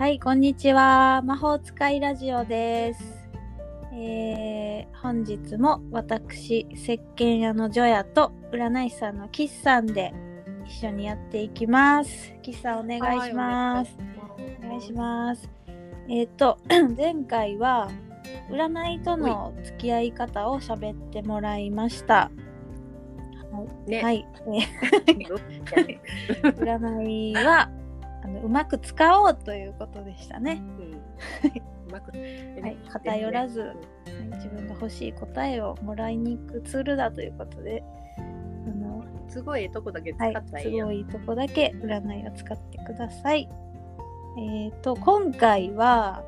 はい、こんにちは。魔法使いラジオです。えー、本日も私、石鹸屋のジョヤと占い師さんのキスさんで一緒にやっていきます。キスさんお願いします。お願いします。えっ、と、前回は占いとの付き合い方を喋ってもらいました。ね、はい。えー 占いはあのうまく使おうということでしたね。うん。うまく。はい、偏らず、はい自分が欲しい答えをもらいに行くツールだということで、あのすごいええとこだけ使はいった、らいすい。やんごいとこだけ占いを使ってください。えっ、と今回は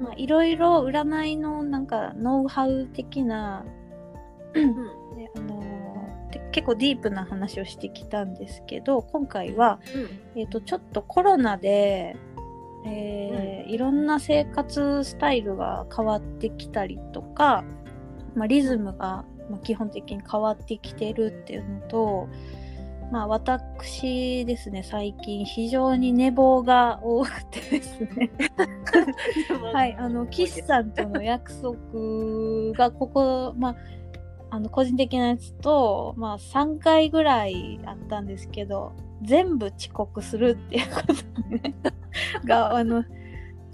まあいろいろ占いのなんかノウハウ的な、結構ディープな話をしてきたんですけど今回はえー、とちょっとコロナで、えーいろんな生活スタイルが変わってきたりとか、まあ、リズムが、まあ、基本的に変わってきてるっていうのと、まあ、私ですね最近非常に寝坊が多くてですね。はいあの岸さんとの約束がここ、まあ、あの個人的なやつと、まあ、3回ぐらいあったんですけど全部遅刻するっていうことね があの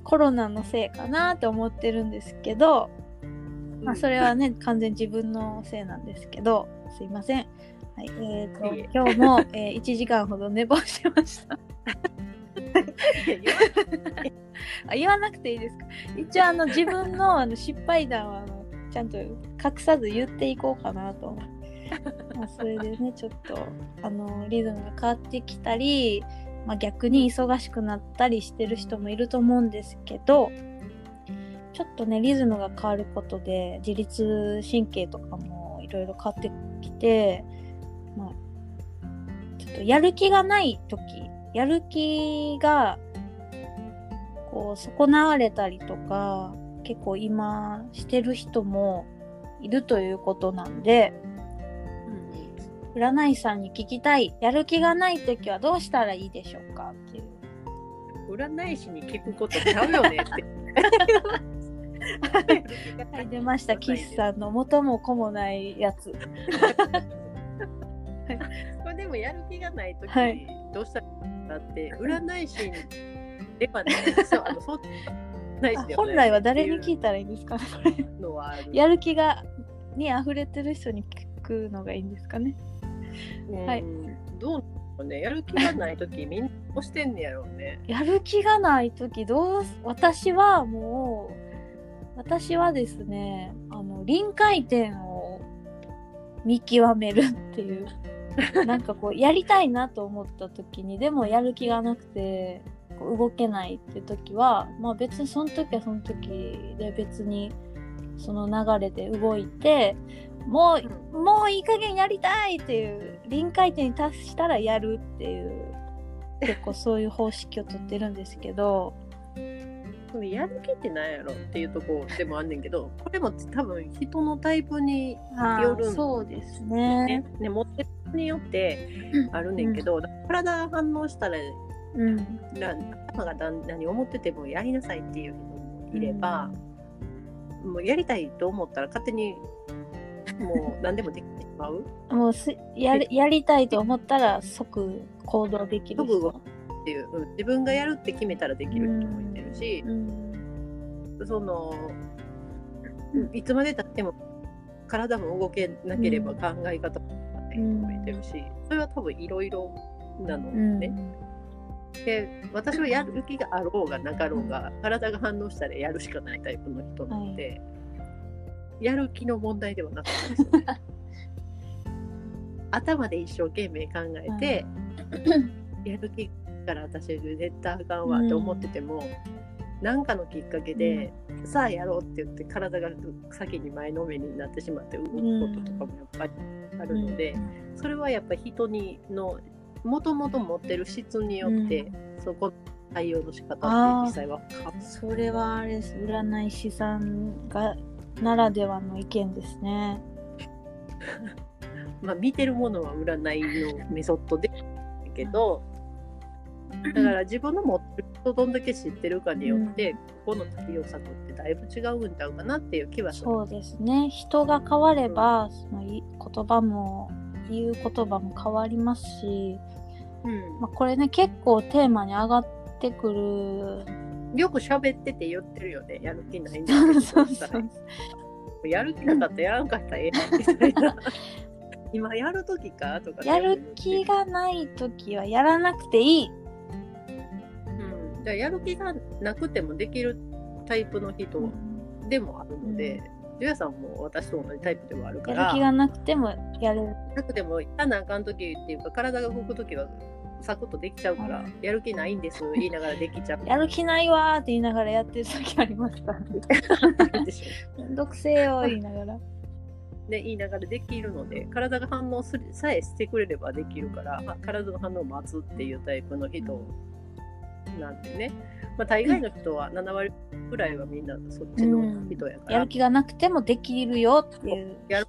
コロナのせいかなって思ってるんですけど、まあ、それはね完全に自分のせいなんですけどすいません。はいえー、と今日も、えー1時間ほど寝坊しました。あ言わなくていいですか？一応あの自分のあの失敗談はあのちゃんと隠さず言っていこうかなと。まあそれでねちょっとあのリズムが変わってきたり、まあ、逆に忙しくなったりしてる人もいると思うんですけどちょっとねリズムが変わることで自律神経とかもいろいろ変わってきて、まあ、ちょっとやる気がない時やる気がこう損なわれたりとか結構今してる人もいるということなんで占い師さんに聞きたいやる気がない時はどうしたらいいでしょうかっていう。占い師に聞くことちゃうよねって。はい出ました。岸さんの元も子もないやつ。これでもやる気がないとき、はい。どうしたらいいかなって占い師ではない。そうあのそう占い師ではないあ本来は誰に聞いたらいいんですかねやる気がに溢れてる人に聞くのがいいんですかね。うん。はい。どうね。やる気がないときみんなどうしてんねやろうね。やる気がない時どうす私はもう私はですねあの臨界点を見極めるっていう。なんかこうやりたいなと思った時にでもやる気がなくてこう動けないって時はまあ別にその時はその時で別にその流れで動いてもうもういい加減やりたいっていう臨界点に達したらやるっていう結構そういう方式をとってるんですけど。そのやる気ってなんやろっていうとこでもあんねんけどこれも多分人のタイプにあよるんそうですね。ね。ね持ってる人によってあるねんけど、体が反応したらうん、な頭がだん何思っててもやりなさいっていう人もいれば、もうやりたいと思ったら勝手にもう何でもできてしまう。もうすやるやりたいと思ったら即行動できる人。っていう、うん。自分がやるって決めたらできる人もいてるし、うん。そのいつまでたっても体も動けなければ考え方もできない人もいてるし、それは多分いろいろなのうん。ね。で私はやる気があろうがなかろうが体が反応したらやるしかないタイプの人なので、やる気の問題ではなかったですよね。頭で一生懸命考えて、やる気から私絶対あかんわって思ってても、何かのきっかけで、さあやろうって言って体が先に前のめりになってしまって動くこととかもやっぱりあるので、それはやっぱり人にのもともと持ってる質によって、そこの対応の仕方って実際は変わる。それはあれです。占い師さんがならではの意見ですね。まあ見てるものは占いのメソッドでけど、だから自分の持ってることどんだけ知ってるかによって、うん、ここの対応策ってだいぶ違うんちゃうかなっていう気はする。そうですね。人が変われば、その言葉も言う言葉も変わりますし、うん。まあ、これね結構テーマに上がってくる。よく喋ってて言ってるよねやる気ないんだけど。そうそう やる気なかったらやらんかったらええみたいな今やる時かとかやる気がない時はやらなくていい。うん。じゃやる気がなくてもできるタイプの人でもあるので、うん。ジュヤさんも私と同じタイプでもあるから。やる気がなくてもやる。なくてもやらなあかん時っていうか体が動く時はサクッとできちゃうから、やる気ないんです 言いながらできちゃう。やる気ないわって言いながらやってる時ありました めんどくせえよ言いながら。で言いながらできるので体が反応するさえしてくれればできるから、まあ、体の反応を待つっていうタイプの人なんでね、まあ、大概の人は7割ぐらいはみんなそっちの人やから、うん、やる気がなくてもできるよっていうやる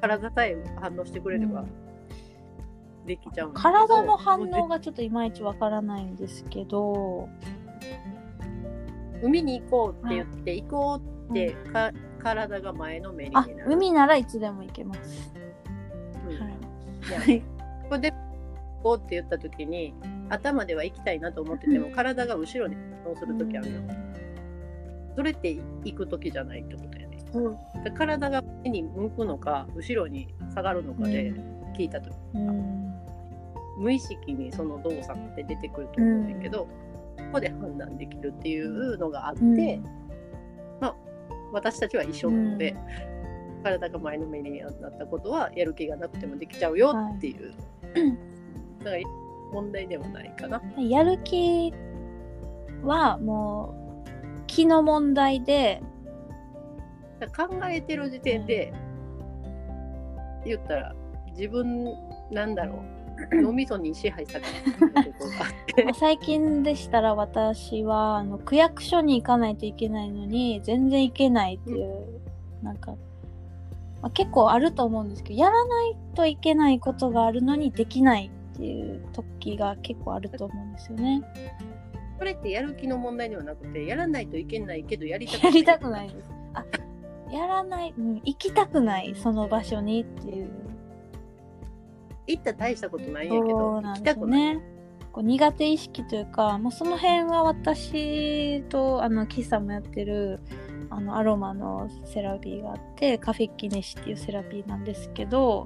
体さえ反応してくれればできちゃう体の反応がちょっといまいちわからないんですけど。海に行こうって言って、行こうってか、体が前のめりになる。海ならいつでも行けます、うん、はい、ここで行こうって言った時に頭では行きたいなと思ってても、体が後ろに反応する時あるよ、それって行く時じゃないってことやね、うん、体が目に向くのか後ろに下がるのかで聞いた時、うん、無意識にその動作って出てくると思うんだけど、うん、ここで判断できるっていうのがあって、うん、まあ私たちは一緒なので、うん、体が前のめりになったことはやる気がなくてもできちゃうよっていう、はい、だから問題ではないかな。やる気はもう気の問題で考えてる時点で言ったら自分なんだろう脳みそに支配されてころがあって 最近でしたら私はあの区役所に行かないといけないのに全然行けないっていう、うん、なんか、まあ、結構あると思うんですけどやらないといけないことがあるのにできないっていう時が結構あると思うんですよね。これってやる気の問題ではなくてやらないといけないけどやりたくない。やりたくないです。あやらない、うん、行きたくないその場所にっていう行った大したことないんやけど、行きたくない。こう苦手意識というか、もうその辺は私とあの喫茶もやってるあのアロマのセラピーがあってカフェキネシっていうセラピーなんですけど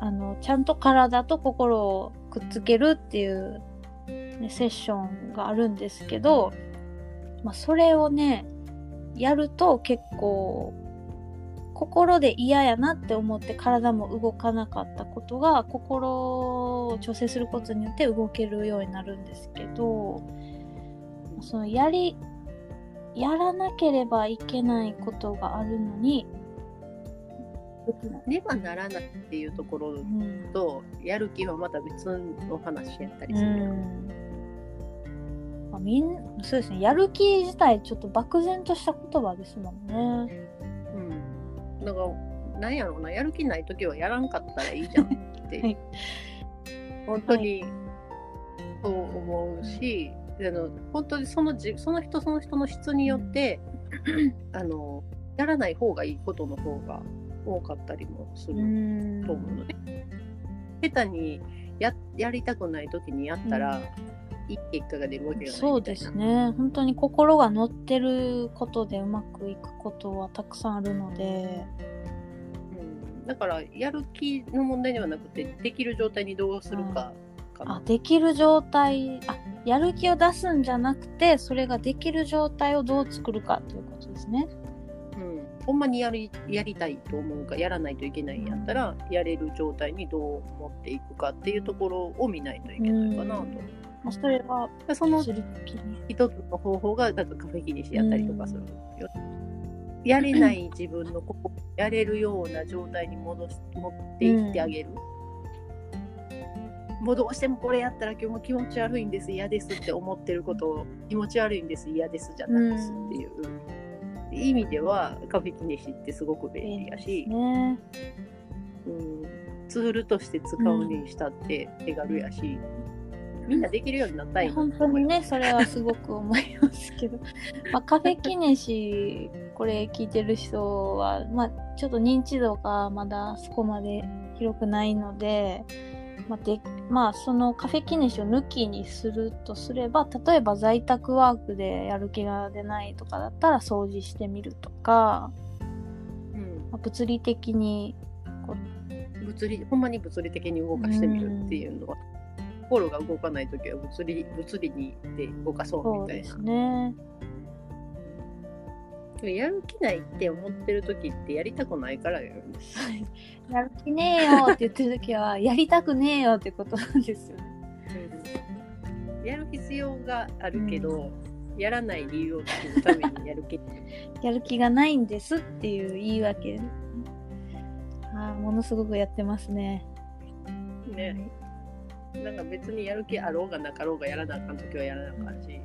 あのちゃんと体と心をくっつけるっていう、ね、セッションがあるんですけど、まあ、それをねやると結構心で嫌やなって思って体も動かなかったことが心を調整することによって動けるようになるんですけどそのやりやらなければいけないことがあるのにねばならないっていうところと、うん、やる気はまた別の話やったりする、うん。まあ、みんそうですね。やる気自体ちょっと漠然とした言葉ですもんね。だからなんやろうなやる気ない時はやらんかったらいいじゃん って、はい、本当にそう思うし、はい、あの本当にそのじその人その人の質によって、うん、あのやらない方がいいことの方が多かったりもすると思うので、下手にややりたくない時にやったら、いい結果が出るわけがないそうですね。本当に心が乗ってることでうまくいくことはたくさんあるので、うん、だからやる気の問題ではなくてできる状態にどうするかかな、あできる状態あやる気を出すんじゃなくてそれができる状態をどう作るかということですね。うん、ほんまにやりやりたいと思うかやらないといけないんやったら、やれる状態にどう持っていくかっていうところを見ないといけないかなと。うんまあ、それはその一つの方法がなんかカフェキニシやったりとかするよ。やれない自分のここやれるような状態に戻し持っていってあげる。もうどうしてもこれやったら今日も気持ち悪いんです。嫌ですって思ってることを気持ち悪いんです嫌ですじゃないですっていう、意味ではカフェキネシってすごく便利やし、ね、うん、ツールとして使うにしたって手軽やし、みんなできるようになったい本当にねそれはすごく思いますけど、まあ、カフェキネシこれ聞いてる人は、まあ、ちょっと認知度がまだそこまで広くないので、まあでまあ、そのカフェキネシを抜きにするとすれば例えば在宅ワークでやる気が出ないとかだったら掃除してみるとか、うん。まあ、物理的にこ物理ほんまに物理的に動かしてみるっていうのは、心が動かない時は物理物理にで動かそうみたいな。すね。やる気ないって思ってる時ってやりたくないからやるんですやる気ねえよって言ってる時はやりたくねえよってことなんですよね。やる必要があるけど、やらない理由を作るためにやる気。やる気がないんですっていう言い訳。ね。ああものすごくやってますね。ねなんか別にやる気あろうがなかろうがやらなあかん時はやらなあかんし。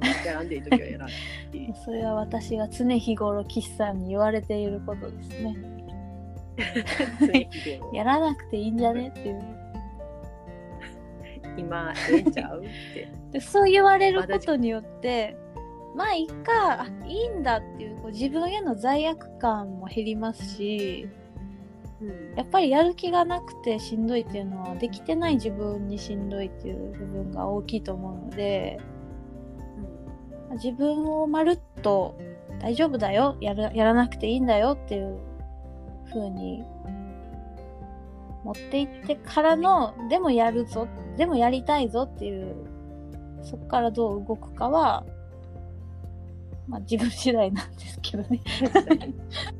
やらんでいい時はやらない。しそれは私が常日頃岸さんに言われていることですね。やらなくていいんじゃねっていう。今ええんちゃうって。でそう言われることによってまあいいかあいいんだっていうこう自分への罪悪感も減りますしうんやっぱりやる気がなくてしんどいっていうのはできてない自分にしんどいっていう部分が大きいと思うので自分をまるっと大丈夫だよやるやらなくていいんだよっていう風に持っていってからのでもやるぞでもやりたいぞっていうそこからどう動くかはまあ自分次第なんですけどね。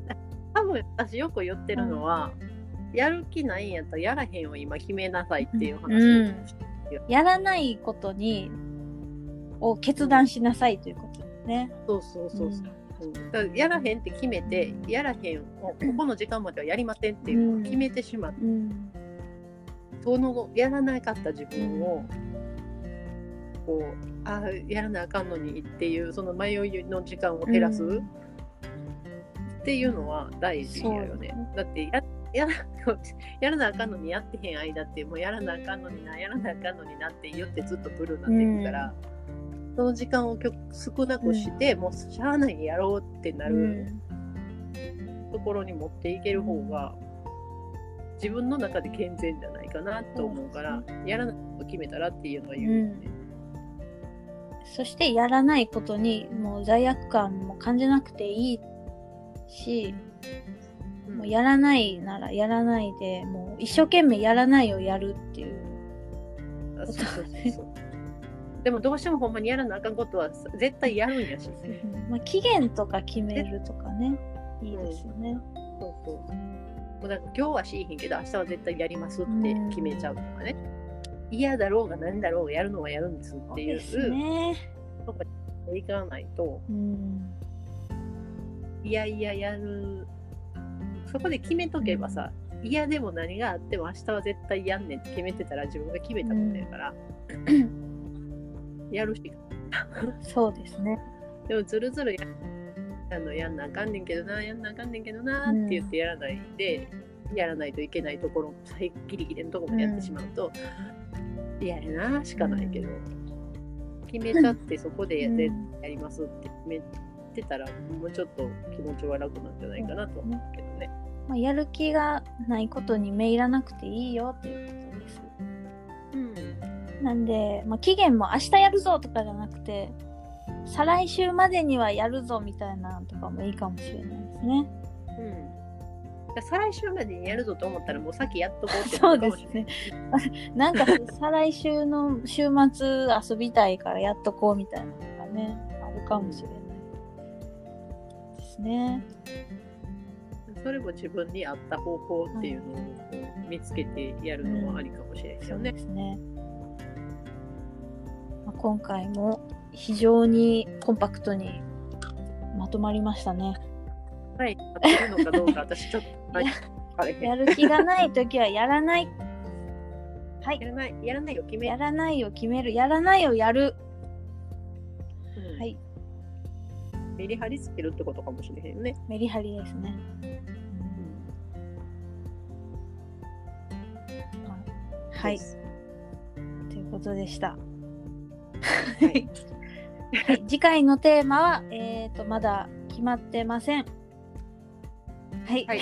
多分私よく言ってるのは、やる気ないんやったらやらへんを今決めなさいっていう話をしてるやらないことにを決断しなさいということですね。そうそうそうそう、らやらへんって決めてやらへんをここの時間まではやりませんっていうのを決めてしまって、うん。そのやらなかった自分をこうあやらなあかんのにっていうその迷いの時間を減らす、うんっていうのは大事やよね。だってややらやらなあかんのにやってへん間ってもうやらなあかんのになやらなあかんのになって言ってずっとブルーになっていくから、その時間を少なくして、もうしゃあないにやろうってなうるん。ところに持っていける方が、自分の中で健全じゃないかなと思うから、やらないと決めたらっていうのは言うよね。そしてやらないことにもう罪悪感も感じなくていいし、うん。もうやらないならやらないでもう一生懸命やらないをやるっていう。あそうそうそうでもどうしてもほんまにやらなあかんことは絶対やるんやし、まあ、期限とか決めるとかね。いいですよね。そうそう。もうなんか今日はしいひんけど明日は絶対やりますって決めちゃうとかね、嫌だろうが何だろうがやるのはやるんですっていう。そうですね。とかいかないと。うんいやいややる。そこで決めとけばさ嫌でも何があっても明日は絶対やんねんって決めてたら自分が決めたことやから、やるしか。そうですね。でもずるずるやあのやんなあかんねんけどなやんなあかんねんけどなって言ってやらないで、やらないといけないところ最ギリギリのところまでやってしまうと、嫌やなしかないけど、決めちゃってそこでや,、うんやりますって決めてたらもうちょっと気持ちは楽なんじゃないかなと思うけどね。まあ、やる気がないことにめいらなくていいよっていうことです。うんなんで、まあ、期限も明日やるぞとかじゃなくて再来週までにはやるぞみたいなのとかもいいかもしれないですね。うん再来週までにやるぞと思ったらもう先やっとこうってそうですね。なんか再来週の週末遊びたいからやっとこうみたいなのがねあるかもしれないですね。それも自分に合った方法っていうのを見つけてやるのはありかもしれないよねそうで。すね。まあ、今回も非常にコンパクトにまとまりましたね。はい、合ってるのかどうか私ちょっとはいやる気がないときはやらない。はいや。らないやらないよ決めやらないを決める。やらないをやる。うんはい。メリハリつけるってことかもしれへんね。メリハリですね。はい。というこことでした。はい、はい、次回のテーマは、えっ、と、まだ決まってません。はい。はい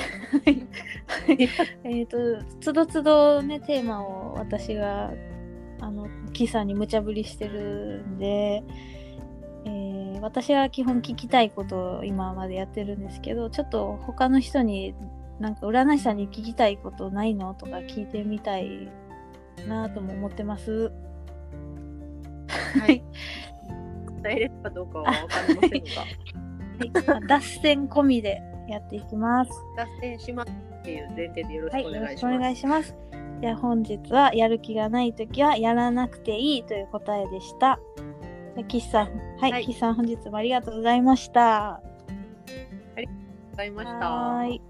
えっと、つどつどね、テーマを私が、あの、キさんに無茶ぶりしてるんで、えー私は基本聞きたいことを今までやってるんですけど、ちょっと他の人に、なんか占い師さんに聞きたいことないのとか聞いてみたいなとも思ってます。はい。答えれるかどうかは分かりませんが、はい、脱線込みでやっていきます。脱線しますっていう前提でよろはい、しくお願いします。しくお願いします。じゃあ本日はやる気がないときはやらなくていいという答えでした。岸さん、はい、はい岸さん本日もありがとうございました。ございました。は。